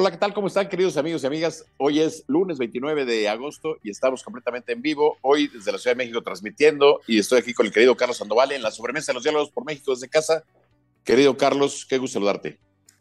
Hola, ¿qué tal? ¿Cómo están, queridos amigos y amigas? Hoy es lunes 29 de agosto y estamos completamente en vivo. Hoy desde la Ciudad de México transmitiendo y estoy aquí con el querido Carlos Sandoval en la sobremesa de los diálogos por México desde casa. Querido Carlos, qué gusto saludarte.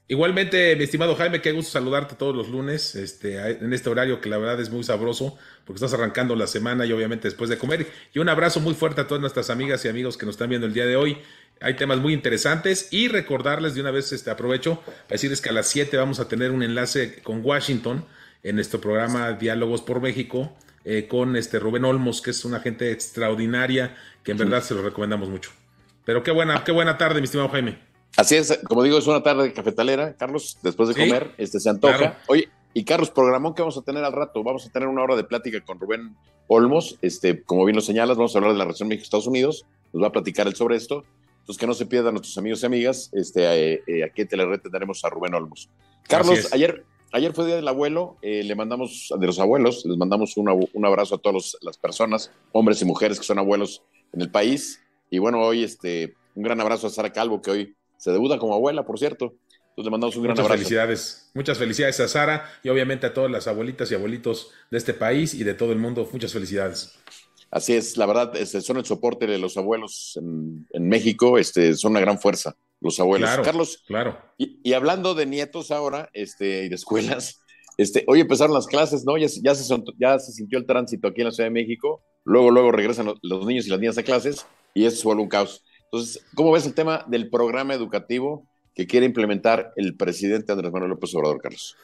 Igualmente, mi estimado Jaime, qué gusto saludarte todos los lunes, este, en este horario que la verdad es muy sabroso, porque estás arrancando la semana y obviamente después de comer. Y un abrazo muy fuerte a todas nuestras amigas y amigos que nos están viendo el día de hoy. Hay temas muy interesantes y recordarles de una vez, este, aprovecho para decirles que a las 7 vamos a tener un enlace con Washington en nuestro programa Diálogos por México eh, con este Rubén Olmos, que es una gente extraordinaria que en verdad se lo recomendamos mucho. Pero qué buena, qué buena tarde, mi estimado Jaime. Así es, como digo, es una tarde cafetalera, Carlos, después de comer, este se antoja. Oye, y Carlos, programón que vamos a tener al rato, vamos a tener una hora de plática con Rubén Olmos, este, como bien lo señalas, vamos a hablar de la relación México-Estados Unidos, nos va a platicar él sobre esto, entonces que no se pierdan nuestros amigos y amigas, este, eh, eh, aquí en Telered tendremos a Rubén Olmos. Carlos, ayer, ayer fue Día del Abuelo, eh, le mandamos, de los abuelos, les mandamos un abrazo a todas las personas, hombres y mujeres que son abuelos en el país, y bueno, hoy este, un gran abrazo a Sara Calvo, que hoy se debuta como abuela, por cierto. Entonces le mandamos un gran Muchas felicidades. Muchas felicidades a Sara y obviamente a todas las abuelitas y abuelitos de este país y de todo el mundo. Muchas felicidades. Así es, la verdad, este, son el soporte de los abuelos en, México, este, son una gran fuerza, los abuelos. Claro, Carlos, claro. Y, hablando de nietos ahora, este, y de escuelas, este, hoy empezaron las clases, ¿no? Ya, ya, se, ya se sintió el tránsito aquí en la Ciudad de México, luego, luego regresan los, los niños y las niñas a clases, y eso se vuelve un caos. Entonces, ¿cómo ves el tema del programa educativo que quiere implementar el presidente Andrés Manuel López Obrador, Carlos?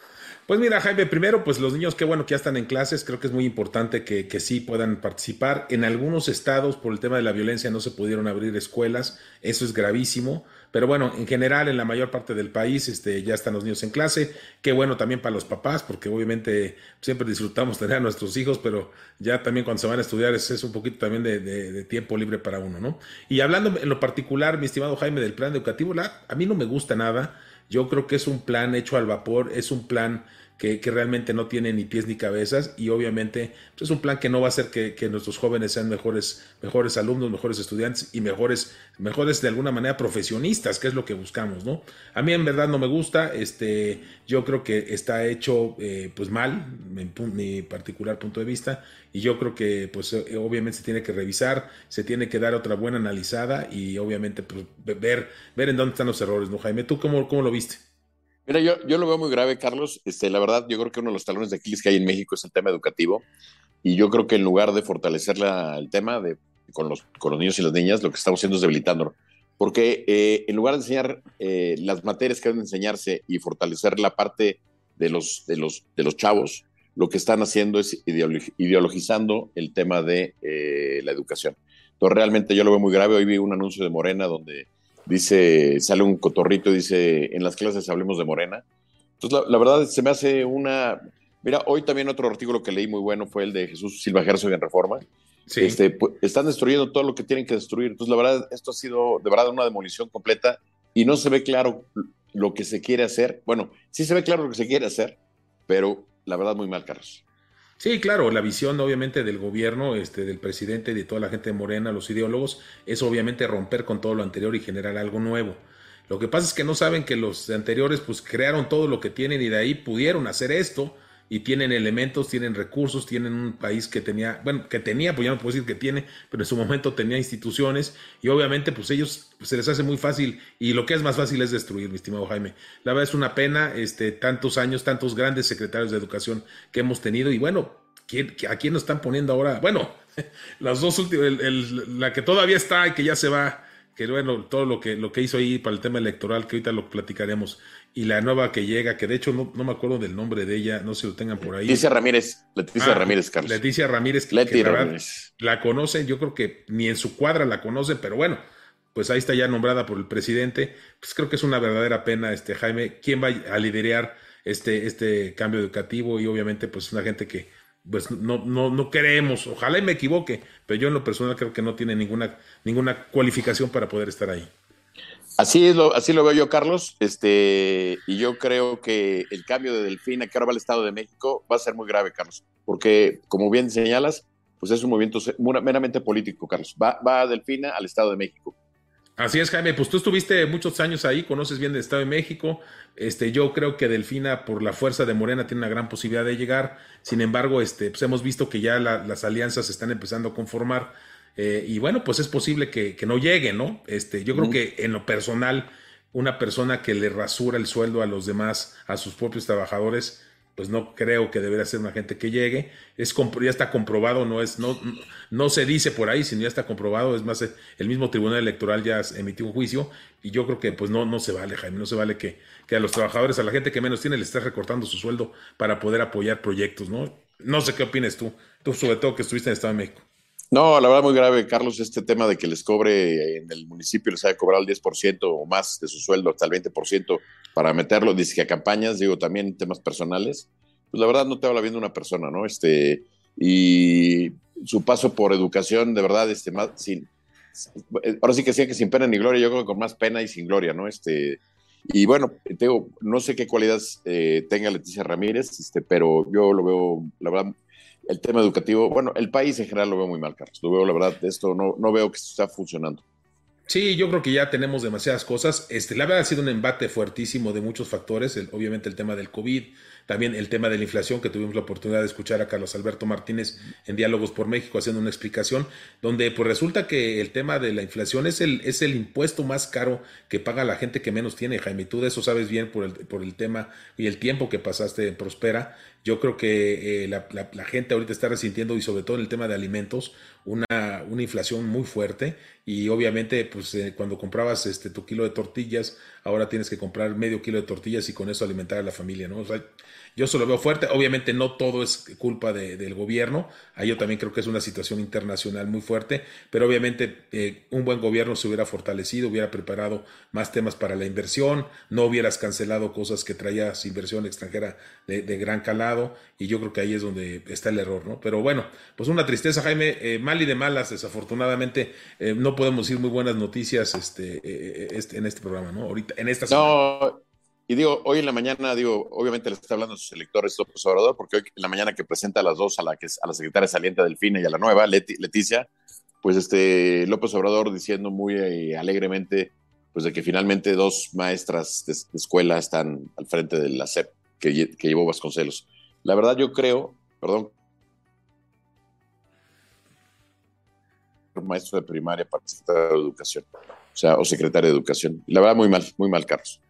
Pues mira, Jaime, primero, pues los niños, qué bueno que ya están en clases, creo que es muy importante que, que, sí puedan participar. En algunos estados, por el tema de la violencia, no se pudieron abrir escuelas, eso es gravísimo. Pero bueno, en general, en la mayor parte del país, este, ya están los niños en clase. Qué bueno también para los papás, porque obviamente siempre disfrutamos tener a nuestros hijos, pero ya también cuando se van a estudiar es, es un poquito también de, tiempo libre para uno, ¿no? Y hablando en lo particular, mi estimado Jaime, del plan educativo, la, a mí no me gusta nada. Yo creo que es un plan hecho al vapor, es un plan que, realmente no tiene ni pies ni cabezas y obviamente pues, es un plan que no va a hacer que, nuestros jóvenes sean mejores, mejores alumnos, mejores estudiantes y mejores, mejores de alguna manera profesionistas, que es lo que buscamos, ¿no? A mí en verdad no me gusta, este, yo creo que está hecho eh, pues mal, en mi particular punto de vista, y yo creo que pues eh, obviamente se tiene que revisar, se tiene que dar otra buena analizada y obviamente pues, ver, ver en dónde están los errores, ¿no, Jaime? ¿Tú cómo, cómo lo viste? Mira, yo, yo lo veo muy grave, Carlos. Este, la verdad, yo creo que uno de los talones de Aquiles que hay en México es el tema educativo. Y yo creo que en lugar de fortalecer el tema de, con, los, con los niños y las niñas, lo que estamos haciendo es debilitándolo. Porque eh, en lugar de enseñar eh, las materias que deben enseñarse y fortalecer la parte de los, de, los, de los chavos, lo que están haciendo es ideologizando el tema de eh, la educación. Entonces, realmente yo lo veo muy grave. Hoy vi un anuncio de Morena donde dice, sale un cotorrito dice, en las clases hablemos de Morena. Entonces, la, verdad se me hace una... Mira, hoy también otro artículo que leí muy bueno fue el de Jesús Silva Herzog en Reforma. Sí. Este, pues, están destruyendo todo lo que tienen que destruir. Entonces, la verdad, esto ha sido de verdad una demolición completa y no se ve claro lo que se quiere hacer. Bueno, sí se ve claro lo que se quiere hacer, pero la verdad muy mal, Carlos. Sí, claro, la visión obviamente del gobierno, este, del presidente y de toda la gente de Morena, los ideólogos, es obviamente romper con todo lo anterior y generar algo nuevo. Lo que pasa es que no saben que los anteriores pues crearon todo lo que tienen y de ahí pudieron hacer esto y tienen elementos, tienen recursos, tienen un país que tenía, bueno, que tenía, pues ya no puedo decir que tiene, pero en su momento tenía instituciones y obviamente pues ellos pues, se les hace muy fácil y lo que es más fácil es destruir, mi estimado Jaime. La verdad es una pena, este, tantos años, tantos grandes secretarios de educación que hemos tenido y bueno, ¿a quién nos están poniendo ahora? Bueno, las dos últimas, la que todavía está y que ya se va, que bueno, todo lo que, lo que hizo ahí para el tema electoral, que ahorita lo platicaremos, y la nueva que llega, que de hecho no, me acuerdo del nombre de ella, no sé si lo tengan por ahí. Leticia Ramírez, Leticia ah, Ramírez, Carlos. Leticia Ramírez, que, Ramírez. la conocen, yo creo que ni en su cuadra la conocen, pero bueno, pues ahí está ya nombrada por el presidente, pues creo que es una verdadera pena, este Jaime, quién va a liderar este, este cambio educativo y obviamente pues una gente que pues no, no, no queremos, ojalá y me equivoque, pero yo en lo personal creo que no tiene ninguna, ninguna cualificación para poder estar ahí. Así, es lo, así lo veo yo, Carlos, este, y yo creo que el cambio de Delfina, que ahora va al Estado de México, va a ser muy grave, Carlos, porque como bien señalas, pues es un movimiento meramente político, Carlos. Va, va Delfina al Estado de México. Así es, Jaime, pues tú estuviste muchos años ahí, conoces bien el Estado de México. Este, yo creo que Delfina, por la fuerza de Morena, tiene una gran posibilidad de llegar. Sin embargo, este, pues hemos visto que ya las alianzas se están empezando a conformar. Eh, y bueno, pues es posible que, no llegue, ¿no? Este, yo creo que en lo personal, una persona que le rasura el sueldo a los demás, a sus propios trabajadores, pues no creo que debería ser una gente que llegue. Es ya está comprobado, no es, no, no se dice por ahí, sino ya está comprobado. Es más, el mismo Tribunal Electoral ya emitió un juicio y yo creo que pues no, no se vale, Jaime, no se vale que, que a los trabajadores, a la gente que menos tiene, le estés recortando su sueldo para poder apoyar proyectos, ¿no? No sé qué opinas tú, tú sobre todo que estuviste en el Estado de México. No, la verdad muy grave, Carlos, este tema de que les cobre en el municipio, les haya cobrado el 10% o más de su sueldo, hasta el 20% para meterlo, dice que a campañas, digo, también temas personales, pues la verdad no te habla bien de una persona, ¿no? Este, y su paso por educación, de verdad, este, más, sin, ahora sí que decía que sin pena ni gloria, yo creo que con más pena y sin gloria, ¿no? Este, y bueno, te digo, no sé qué cualidades eh, tenga Leticia Ramírez, este, pero yo lo veo, la verdad, el tema educativo, bueno, el país en general lo veo muy mal, Carlos. Lo veo, la verdad, esto no, no veo que está funcionando. Sí, yo creo que ya tenemos demasiadas cosas. Este, la verdad ha sido un embate fuertísimo de muchos factores, obviamente el tema del COVID, también el tema de la inflación, que tuvimos la oportunidad de escuchar a Carlos Alberto Martínez en Diálogos por México haciendo una explicación, donde pues resulta que el tema de la inflación es el, es el impuesto más caro que paga la gente que menos tiene, Jaime. Tú de eso sabes bien por el, por el tema y el tiempo que pasaste en Prospera. Yo creo que eh, la, gente ahorita está resintiendo y sobre todo en el tema de alimentos una, una inflación muy fuerte y obviamente pues eh, cuando comprabas este tu kilo de tortillas ahora tienes que comprar medio kilo de tortillas y con eso alimentar a la familia, ¿no? O sea, yo se lo veo fuerte. Obviamente no todo es culpa del gobierno. Ahí yo también creo que es una situación internacional muy fuerte. Pero obviamente eh, un buen gobierno se hubiera fortalecido, hubiera preparado más temas para la inversión, no hubieras cancelado cosas que traías inversión extranjera de, gran calado. Y yo creo que ahí es donde está el error, ¿no? Pero bueno, pues una tristeza, Jaime. Eh, mal y de malas, desafortunadamente, eh, no podemos decir muy buenas noticias este, este, en este programa, ¿no? Ahorita, en esta semana. Y digo, hoy en la mañana, digo, obviamente le está hablando a sus electores López Obrador, porque hoy en la mañana que presenta a las dos, a la, que, a la secretaria saliente Delfina y a la nueva, Leticia, pues este López Obrador diciendo muy eh, alegremente, pues de que finalmente dos maestras de, escuela están al frente de la SEP que, que llevó Vasconcelos. La verdad yo creo, perdón, maestro de primaria para secretario de educación, o sea, o secretario de educación. La verdad muy mal, muy mal, Carlos.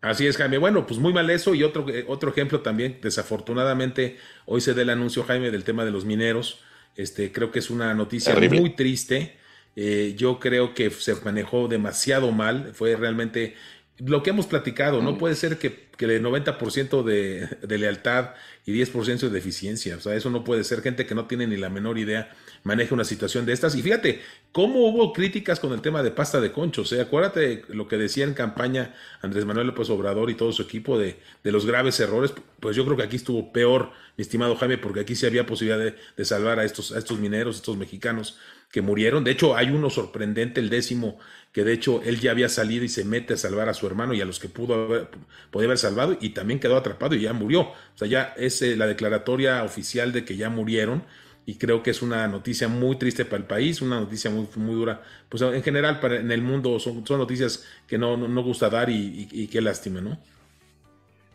Así es, Jaime. Bueno, pues muy mal eso. Y otro, eh, otro ejemplo también, desafortunadamente, hoy se da el anuncio, Jaime, del tema de los mineros. Este, creo que es una noticia muy triste. Eh, yo creo que se manejó demasiado mal. Fue realmente lo que hemos platicado. No puede ser que, que el 90% de, de lealtad y 10% de eficiencia. O sea, eso no puede ser. Gente que no tiene ni la menor idea maneja una situación de estas. Y fíjate, cómo hubo críticas con el tema de pasta de conchos. ¿eh? Acuérdate lo que decía en campaña Andrés Manuel López Obrador y todo su equipo de, de los graves errores. Pues yo creo que aquí estuvo peor, mi estimado Jaime, porque aquí sí había posibilidad de, de salvar a estos, a estos mineros, estos mexicanos que murieron. De hecho, hay uno sorprendente, el décimo, que de hecho él ya había salido y se mete a salvar a su hermano y a los que pudo haber, podía haber salvado y también quedó atrapado y ya murió. O sea, ya es eh, la declaratoria oficial de que ya murieron y creo que es una noticia muy triste para el país, una noticia muy, muy dura. Pues en general para, en el mundo son, son noticias que no, no, gusta dar y, qué lástima, ¿no?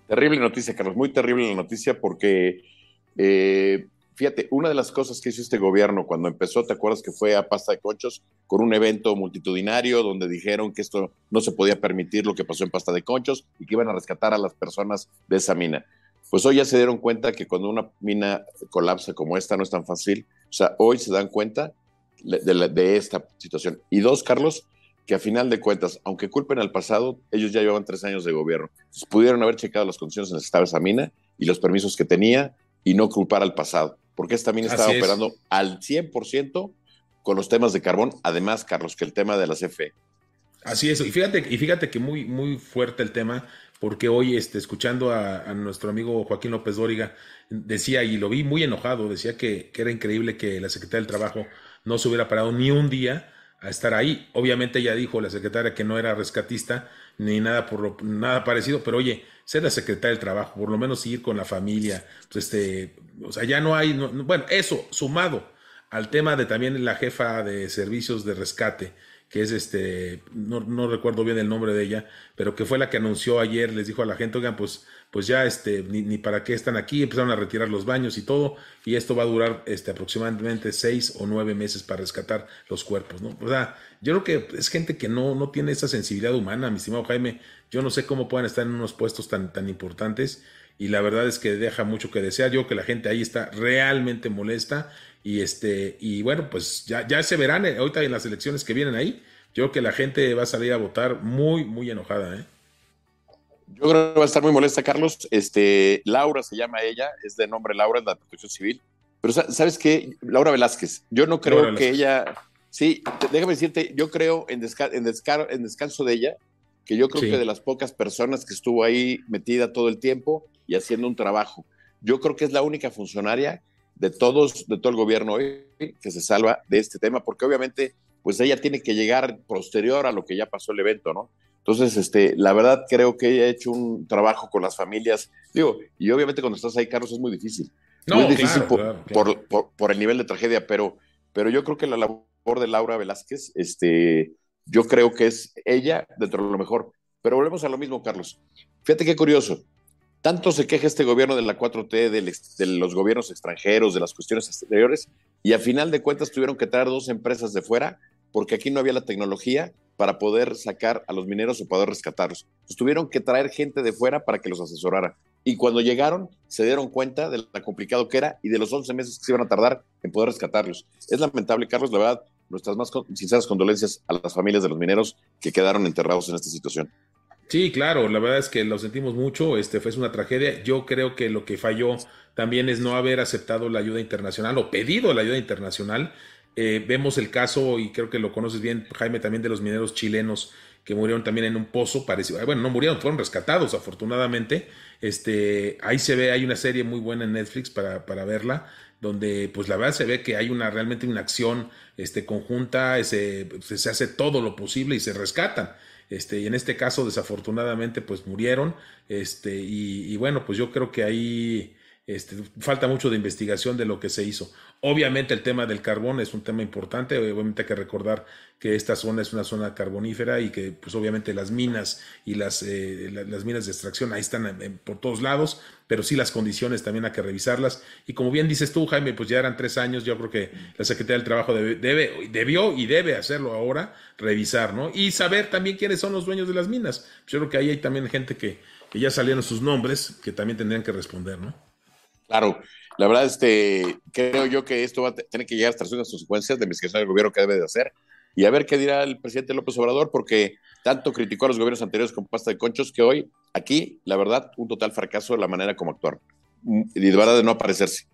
Terrible noticia, Carlos, muy terrible la noticia porque, eh, fíjate, una de las cosas que hizo este gobierno cuando empezó, ¿te acuerdas que fue a Pasta de Conchos con un evento multitudinario donde dijeron que esto no se podía permitir lo que pasó en Pasta de Conchos y que iban a rescatar a las personas de esa mina? pues hoy ya se dieron cuenta que cuando una mina colapsa como esta no es tan fácil. O sea, hoy se dan cuenta de, esta situación. Y dos, Carlos, que a final de cuentas, aunque culpen al pasado, ellos ya llevan tres años de gobierno. Pudieron haber checado las condiciones en las esa mina y los permisos que tenía y no culpar al pasado, porque esta mina estaba operando al 100% con los temas de carbón, además, Carlos, que el tema de la CFE. Así es, y fíjate, y fíjate que muy, muy fuerte el tema, porque hoy este, escuchando a, nuestro amigo Joaquín López Dóriga, decía, y lo vi muy enojado, decía que, era increíble que la secretaria del Trabajo no se hubiera parado ni un día a estar ahí. Obviamente ella dijo, la secretaria, que no era rescatista ni nada, por nada parecido, pero oye, ser la secretaria del Trabajo, por lo menos ir con la familia, pues este, o sea, ya no hay, bueno, eso sumado al tema de también la jefa de servicios de rescate, que es este, no, recuerdo bien el nombre de ella, pero que fue la que anunció ayer, les dijo a la gente, oigan, pues, pues ya este, ni, para qué están aquí, empezaron a retirar los baños y todo, y esto va a durar este, aproximadamente seis o nueve meses para rescatar los cuerpos, ¿no? O sea, yo creo que es gente que no, no tiene esa sensibilidad humana, mi estimado Jaime, yo no sé cómo puedan estar en unos puestos tan, tan importantes, y la verdad es que deja mucho que desear, yo creo que la gente ahí está realmente molesta, y este, y bueno, pues ya, ya se verán ahorita en las elecciones que vienen ahí. Yo creo que la gente va a salir a votar muy, muy enojada, ¿eh? Yo creo que va a estar muy molesta, Carlos. Este, Laura se llama ella, es de nombre Laura, es la protección civil. Pero ¿sabes qué? Laura Velázquez. Yo no creo que ella. Sí, déjame decirte, yo creo en, en, en descanso de ella, que yo creo que de las pocas personas que estuvo ahí metida todo el tiempo y haciendo un trabajo. Yo creo que es la única funcionaria de todos, de todo el gobierno hoy que se salva de este tema, porque obviamente, pues ella tiene que llegar posterior a lo que ya pasó el evento, ¿no? Entonces, este, la verdad creo que ella ha hecho un trabajo con las familias, digo, y obviamente cuando estás ahí, Carlos, es muy difícil. No, muy difícil por, Por, el nivel de tragedia, pero, pero yo creo que la labor de Laura Velázquez, este, yo creo que es ella dentro de lo mejor. Pero volvemos a lo mismo, Carlos. Fíjate qué curioso. Tanto se queja este gobierno de la 4T, de los gobiernos extranjeros, de las cuestiones exteriores, y a final de cuentas tuvieron que traer dos empresas de fuera porque aquí no había la tecnología para poder sacar a los mineros o poder rescatarlos. tuvieron que traer gente de fuera para que los asesorara. Y cuando llegaron, se dieron cuenta de lo complicado que era y de los 11 meses que se iban a tardar en poder rescatarlos. Es lamentable, Carlos, la verdad, nuestras más sinceras condolencias a las familias de los mineros que quedaron enterrados en esta situación. Sí, claro, la verdad es que lo sentimos mucho, este fue una tragedia. Yo creo que lo que falló también es no haber aceptado la ayuda internacional o pedido la ayuda internacional. Eh, vemos el caso, y creo que lo conoces bien, Jaime, también de los mineros chilenos que murieron también en un pozo parecido. Bueno, no murieron, fueron rescatados, afortunadamente. Este, ahí se ve, hay una serie muy buena en Netflix para, para verla, donde pues la verdad se ve que hay una realmente una acción este, conjunta, se, se hace todo lo posible y se rescatan. Este, y en este caso, desafortunadamente, pues murieron. Este, y, bueno, pues yo creo que ahí este, falta mucho de investigación de lo que se hizo. Obviamente el tema del carbón es un tema importante, obviamente hay que recordar que esta zona es una zona carbonífera y que pues obviamente las minas y las, eh, las minas de extracción ahí están por todos lados, pero sí las condiciones también hay que revisarlas. Y como bien dices tú, Jaime, pues ya eran tres años, yo creo que la Secretaría del Trabajo debe, debió y debe hacerlo ahora, revisar, ¿no? Y saber también quiénes son los dueños de las minas. Yo creo que ahí hay también gente que, que ya salieron sus nombres, que también tendrían que responder, ¿no? Claro, la verdad, este, creo yo que esto va a tener que llegar hasta las consecuencias de investigación del gobierno que debe de hacer y a ver qué dirá el presidente López Obrador, porque tanto criticó a los gobiernos anteriores con pasta de conchos que hoy, aquí, la verdad, un total fracaso de la manera como actuar y de verdad de no aparecerse.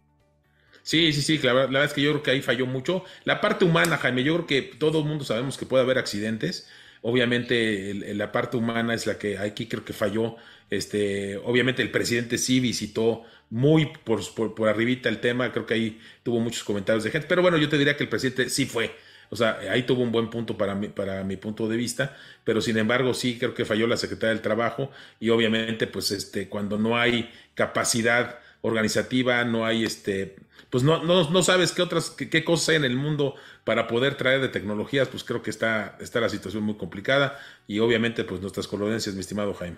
Sí, sí, sí, la verdad, es que yo creo que ahí falló mucho. La parte humana, Jaime, yo creo que todo el mundo sabemos que puede haber accidentes. Obviamente la parte humana es la que aquí creo que falló. Este, obviamente el presidente sí visitó muy por, por, arribita el tema, creo que ahí tuvo muchos comentarios de gente, pero bueno, yo te diría que el presidente sí fue. O sea, ahí tuvo un buen punto para mi, para mi punto de vista, pero sin embargo sí creo que falló la Secretaría del Trabajo y obviamente pues este cuando no hay capacidad organizativa, no hay este pues no, no, no sabes qué otras qué, cosas hay en el mundo para poder traer de tecnologías, pues creo que está está la situación muy complicada y obviamente pues nuestras condolencias, mi estimado Jaime.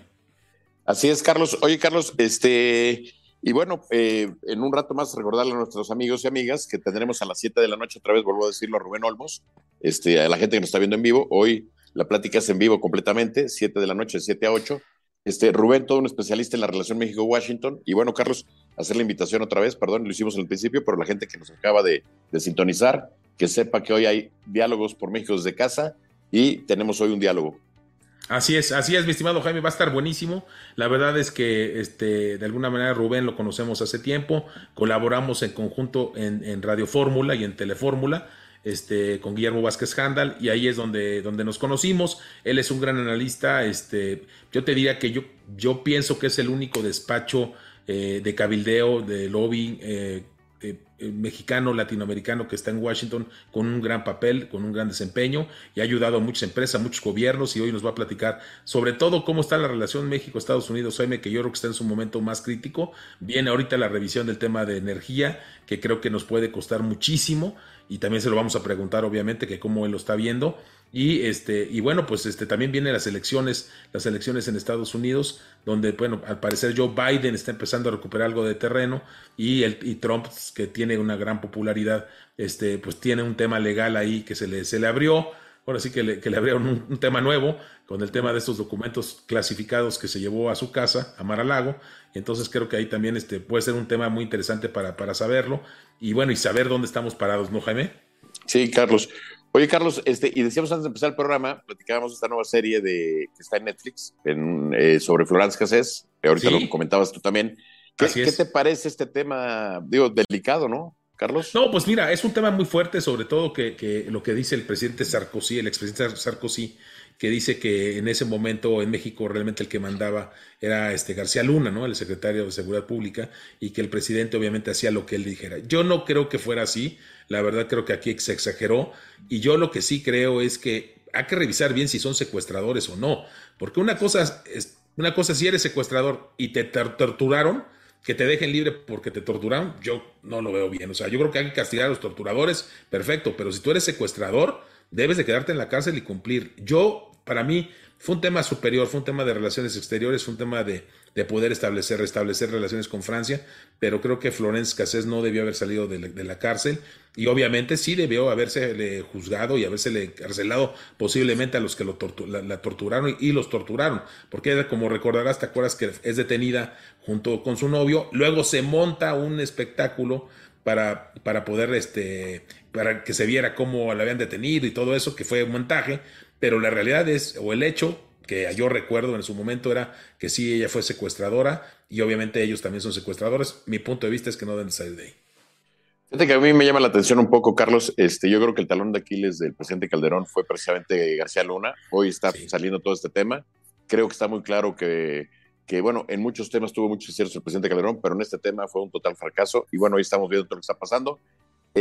Así es, Carlos. Oye, Carlos, este y bueno, eh, en un rato más recordarle a nuestros amigos y amigas que tendremos a las 7 de la noche, otra vez vuelvo a decirlo a Rubén Olmos, este, a la gente que nos está viendo en vivo. Hoy la plática es en vivo completamente, 7 de la noche, 7 a 8. Este, Rubén, todo un especialista en la relación México-Washington. Y bueno, Carlos, hacer la invitación otra vez, perdón, lo hicimos en el principio, pero la gente que nos acaba de, de sintonizar, que sepa que hoy hay diálogos por México desde casa y tenemos hoy un diálogo. Así es, así es, mi estimado Jaime, va a estar buenísimo. La verdad es que este, de alguna manera Rubén lo conocemos hace tiempo, colaboramos en conjunto en, Radio Fórmula y en Telefórmula. Este, con Guillermo Vázquez Handal y ahí es donde, donde nos conocimos. Él es un gran analista. Este, yo te diría que yo, yo pienso que es el único despacho eh, de cabildeo, de lobby eh, mexicano, latinoamericano que está en Washington con un gran papel, con un gran desempeño y ha ayudado a muchas empresas, a muchos gobiernos y hoy nos va a platicar sobre todo cómo está la relación México-Estados Unidos, Jaime, que yo creo que está en su momento más crítico. Viene ahorita la revisión del tema de energía, que creo que nos puede costar muchísimo y también se lo vamos a preguntar, obviamente, que cómo él lo está viendo. Y este, y bueno, pues este también vienen las elecciones, las elecciones en Estados Unidos, donde, bueno, al parecer Joe Biden está empezando a recuperar algo de terreno, y el, y Trump, que tiene una gran popularidad, este, pues tiene un tema legal ahí que se le, se le abrió. Ahora sí que le, que le abrieron un, tema nuevo con el tema de estos documentos clasificados que se llevó a su casa, a Mar-a-Lago. Entonces creo que ahí también este, puede ser un tema muy interesante para, para saberlo y bueno, y saber dónde estamos parados, ¿no, Jaime? Sí, Carlos. Oye, Carlos, este, y decíamos antes de empezar el programa, platicábamos esta nueva serie de, que está en Netflix en, eh, sobre Florence Cassés, ahorita lo comentabas tú también. ¿Qué, ¿Qué, te parece este tema, digo, delicado, no, Carlos? No, pues mira, es un tema muy fuerte, sobre todo que, que lo que dice el presidente Sarkozy, el expresidente Sarkozy, que dice que en ese momento en México realmente el que mandaba era este García Luna, ¿no? El secretario de Seguridad Pública, y que el presidente obviamente hacía lo que él dijera. Yo no creo que fuera así, la verdad creo que aquí se exageró, y yo lo que sí creo es que hay que revisar bien si son secuestradores o no, porque una cosa es, una cosa si eres secuestrador y te torturaron, que te dejen libre porque te torturaron, yo no lo veo bien. O sea, yo creo que hay que castigar a los torturadores, perfecto, pero si tú eres secuestrador, debes de quedarte en la cárcel y cumplir. Yo para mí fue un tema superior, fue un tema de relaciones exteriores, fue un tema de, poder establecer, restablecer relaciones con Francia, pero creo que Florence Cassés no debió haber salido de la, cárcel y obviamente sí debió haberse juzgado y haberse carcelado posiblemente a los que lo la, torturaron y, los torturaron, porque como recordarás, te acuerdas que es detenida junto con su novio, luego se monta un espectáculo para, para poder, este, para que se viera cómo la habían detenido y todo eso, que fue un montaje, pero la realidad es, o el hecho que yo recuerdo en su momento era que sí, ella fue secuestradora y obviamente ellos también son secuestradores. Mi punto de vista es que no deben salir de ahí. Fíjate que a mí me llama la atención un poco, Carlos. Este, yo creo que el talón de Aquiles del presidente Calderón fue precisamente García Luna. Hoy está saliendo todo este tema. Creo que está muy claro que, que, bueno, en muchos temas tuvo mucho cierto el presidente Calderón, pero en este tema fue un total fracaso. Y bueno, hoy estamos viendo todo lo que está pasando.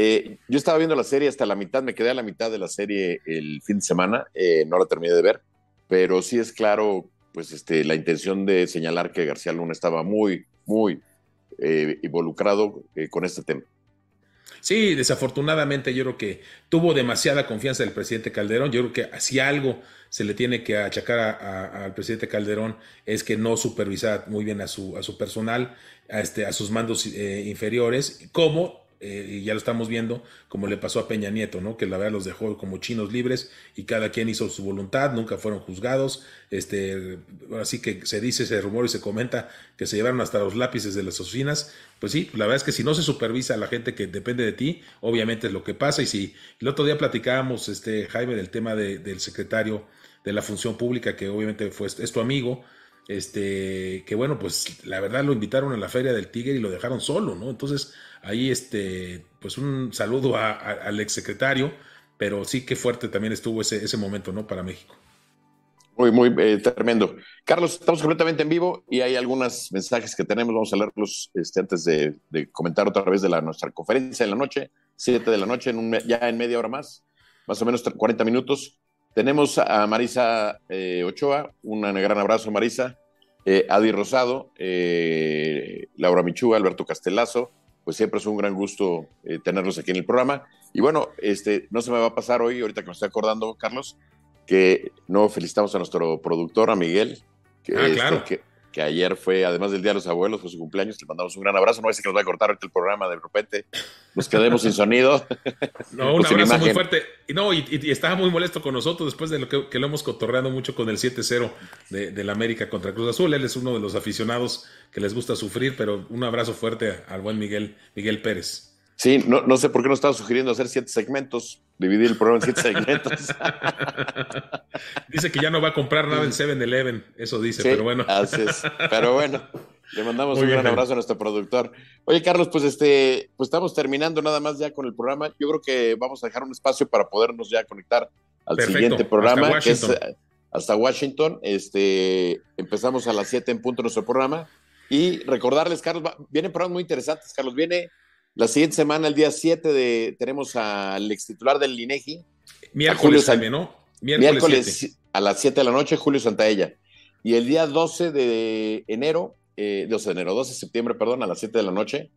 Eh, yo estaba viendo la serie hasta la mitad, me quedé a la mitad de la serie el fin de semana, eh, no la terminé de ver, pero sí es claro, pues este, la intención de señalar que García Luna estaba muy, muy eh, involucrado con este tema. Sí, desafortunadamente yo creo que tuvo demasiada confianza el presidente Calderón. Yo creo que si algo se le tiene que achacar al presidente Calderón es que no supervisa muy bien a su, personal, este, a sus mandos inferiores, como eh, y ya lo estamos viendo, como le pasó a Peña Nieto, ¿no? Que la verdad los dejó como chinos libres y cada quien hizo su voluntad, nunca fueron juzgados. Este, así que se dice, se rumor y se comenta que se llevaron hasta los lápices de las oficinas. Pues sí, la verdad es que si no se supervisa a la gente que depende de ti, obviamente es lo que pasa. Y si el otro día platicábamos, este, Jaime, del tema del secretario de la función pública, que obviamente fue, es tu amigo, este, que bueno, pues la verdad lo invitaron a la Feria del Tigre y lo dejaron solo, ¿no? Entonces, ahí este, pues un saludo a, al exsecretario, pero sí que fuerte también estuvo ese, ese momento, ¿no? Para México. Muy, muy eh, tremendo. Carlos, estamos completamente en vivo y hay algunos mensajes que tenemos, vamos a leerlos este, antes de, comentar otra vez de la, nuestra conferencia en la noche, 7 de la noche, ya en media hora más, más o menos 40 minutos. Tenemos a Marisa eh, Ochoa, un gran abrazo Marisa, eh, Adi Rosado, Laura Michúa, Alberto Castelazo, pues siempre es un gran gusto eh, tenerlos aquí en el programa. Y bueno, este, no se me va a pasar hoy, ahorita que me estoy acordando, Carlos, que no felicitamos a nuestro productor, a Miguel, que, ah, claro. que, que, ayer fue, además del Día de los Abuelos, fue su cumpleaños, le mandamos un gran abrazo, no es que nos va a cortar ahorita el programa de repente, nos quedemos sin sonido. No, un abrazo muy fuerte. Y no, y, estaba muy molesto con nosotros después de lo que, lo hemos cotorreado mucho con el 7-0 de, la América contra Cruz Azul. Él es uno de los aficionados que les gusta sufrir, pero un abrazo fuerte al buen Miguel, Miguel Pérez. Sí, no, no sé por qué no estaba sugiriendo hacer siete segmentos, dividir el programa en siete segmentos. dice que ya no va a comprar nada en 7-Eleven, eso dice, pero bueno. Así es, pero bueno. Le mandamos un gran abrazo a nuestro productor. Oye, Carlos, pues este, pues estamos terminando nada más ya con el programa. Yo creo que vamos a dejar un espacio para podernos ya conectar al siguiente programa, que es hasta Washington. Este, empezamos a las 7 en punto nuestro programa. Y recordarles, Carlos, vienen programas muy interesantes. Carlos, viene la siguiente semana, el día 7, de, tenemos al ex titular del INEGI. Miércoles también, ¿no? Miércoles, a las 7 de la noche, Julio Santaella. Y el día 12 de enero 12 eh, de enero, 12 de septiembre, perdón, a las 7 de la noche,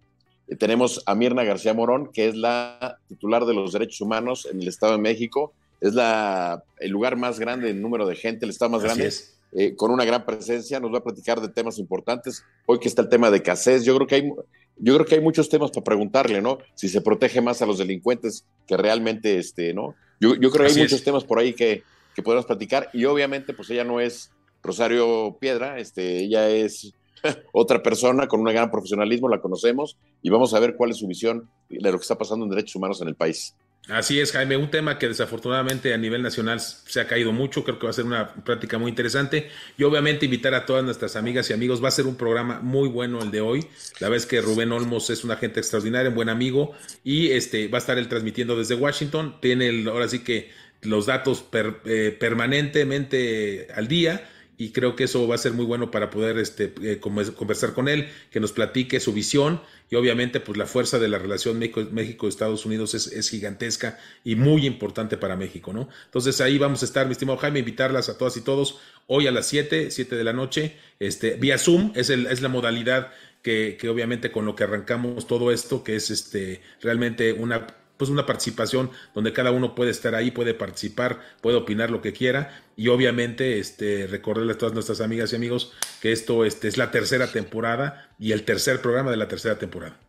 tenemos a Mirna García Morón, que es la titular de los derechos humanos en el Estado de México. Es la, el lugar más grande en número de gente, el Estado más grande. Eh, con una gran presencia, nos va a platicar de temas importantes. Hoy que está el tema de casez, yo creo que hay, yo creo que hay muchos temas para preguntarle, ¿no? Si se protege más a los delincuentes que realmente, este, ¿no? Yo, yo creo que hay muchos temas por ahí que, que podemos platicar y obviamente, pues ella no es Rosario Piedra, este, ella es otra persona con un gran profesionalismo, la conocemos y vamos a ver cuál es su visión de lo que está pasando en derechos humanos en el país. Así es, Jaime, un tema que desafortunadamente a nivel nacional se ha caído mucho, creo que va a ser una práctica muy interesante. Y obviamente invitar a todas nuestras amigas y amigos, va a ser un programa muy bueno el de hoy, la vez que Rubén Olmos es una gente extraordinaria, un buen amigo y este va a estar él transmitiendo desde Washington, tiene el, ahora sí que los datos eh, permanentemente al día y creo que eso va a ser muy bueno para poder este, eh, conversar con él, que nos platique su visión y obviamente pues la fuerza de la relación México-Estados Unidos es, gigantesca y muy importante para México, ¿no? Entonces ahí vamos a estar, mi estimado Jaime, invitarlas a todas y todos hoy a las 7, 7 de la noche, este, vía Zoom, es, el, es la modalidad que, que, obviamente con lo que arrancamos todo esto, que es este, realmente una pues una participación donde cada uno puede estar ahí, puede participar, puede opinar lo que quiera y obviamente este, recordarle a todas nuestras amigas y amigos que esto este, es la tercera temporada y el tercer programa de la tercera temporada.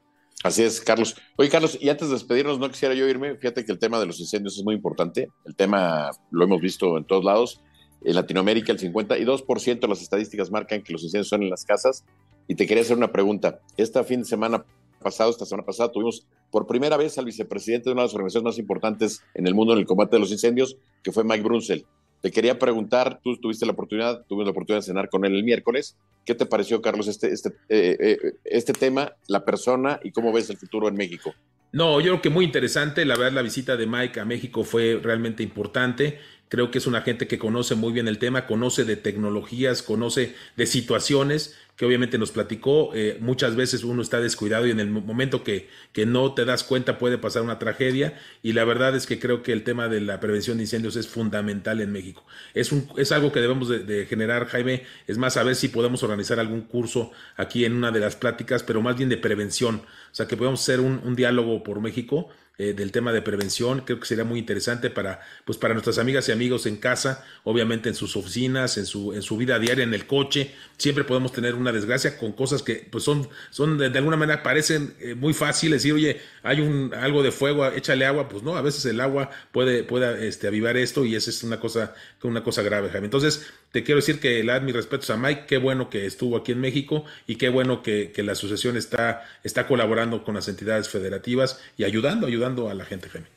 Así es, Carlos. Oye, Carlos, y antes de despedirnos, no quisiera yo irme. Fíjate que el tema de los incendios es muy importante. El tema lo hemos visto en todos lados. En Latinoamérica, el 52% de las estadísticas marcan que los incendios son en las casas. Y te quería hacer una pregunta. Este fin de semana pasado, esta semana pasada, tuvimos por primera vez al vicepresidente de una de las organizaciones más importantes en el mundo en el combate de los incendios, que fue Mike Brunsell. Te quería preguntar, tú tuviste la oportunidad, tuve la oportunidad de cenar con él el miércoles. ¿Qué te pareció, Carlos, este, este, eh, eh, este tema, la persona y cómo ves el futuro en México? No, yo creo que muy interesante. La verdad, la visita de Mike a México fue realmente importante. Creo que es una gente que conoce muy bien el tema, conoce de tecnologías, conoce de situaciones que obviamente nos platicó. Eh, muchas veces uno está descuidado y en el momento que, que, no te das cuenta puede pasar una tragedia. Y la verdad es que creo que el tema de la prevención de incendios es fundamental en México. Es, un, es algo que debemos de, generar, Jaime. Es más, a ver si podemos organizar algún curso aquí en una de las pláticas, pero más bien de prevención. O sea, que podemos hacer un, un diálogo por México eh, del tema de prevención. Creo que sería muy interesante para, pues para nuestras amigas y amigos en casa, obviamente en sus oficinas, en su, en su vida diaria, en el coche. Siempre podemos tener una desgracia con cosas que pues son, son de, alguna manera parecen eh, muy fáciles. Decir, oye, hay un algo de fuego, échale agua. Pues no, a veces el agua puede, puede este, avivar esto y esa es una cosa, una cosa grave, Jaime. Entonces, te quiero decir que le mis respetos a Mike. Qué bueno que estuvo aquí en México y qué bueno que, que la asociación está, está colaborando con las entidades federativas y ayudando, ayudando a la gente, Jaime.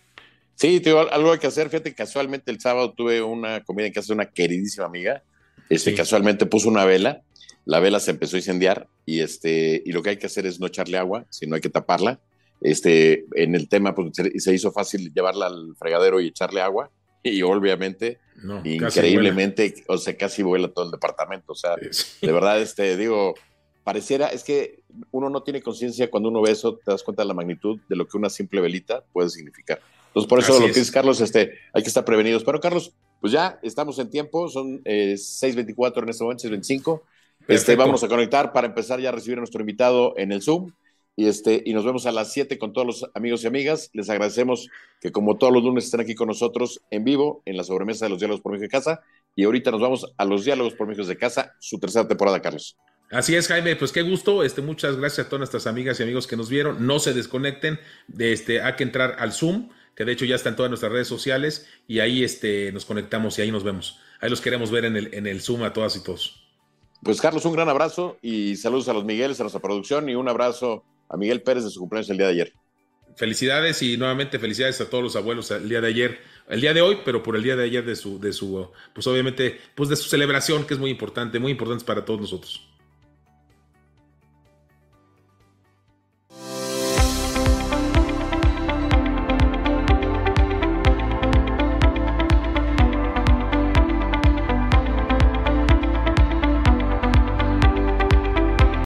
Sí, tengo algo que hacer. Fíjate, casualmente el sábado tuve una comida en casa de una queridísima amiga. Este, Casualmente puso una vela, la vela se empezó a incendiar y, este, y lo que hay que hacer es no echarle agua, sino hay que taparla. Este, en el tema, pues se hizo fácil llevarla al fregadero y echarle agua y obviamente, increíblemente, o sea, casi vuela todo el departamento. O sea, de verdad, este, digo, pareciera, es que uno no tiene conciencia cuando uno ve eso, te das cuenta de la magnitud de lo que una simple velita puede significar. Entonces, por eso lo que dice Carlos, este, hay que estar prevenidos. Pero, Carlos, pues ya estamos en tiempo, son eh, 6.24 en este momento, 6.25. Este, vamos a conectar para empezar ya a recibir a nuestro invitado en el Zoom. Y, este, y nos vemos a las 7 con todos los amigos y amigas. Les agradecemos que como todos los lunes estén aquí con nosotros en vivo en la sobremesa de los diálogos por México de Casa. Y ahorita nos vamos a los diálogos por México de Casa, su tercera temporada, Carlos. Así es, Jaime, pues qué gusto. Este, muchas gracias a todas nuestras amigas y amigos que nos vieron. No se desconecten. Este, hay que entrar al Zoom, que de hecho ya está en todas nuestras redes sociales, y ahí este, nos conectamos y ahí nos vemos. Ahí los queremos ver en el, en el Zoom a todas y todos. Pues Carlos, un gran abrazo y saludos a los Migueles, a nuestra producción, y un abrazo a Miguel Pérez de su cumpleaños el día de ayer. Felicidades y nuevamente felicidades a todos los abuelos el día de ayer, el día de hoy, pero por el día de ayer de su, de su, pues obviamente, pues de su celebración, que es muy importante, muy importante para todos nosotros.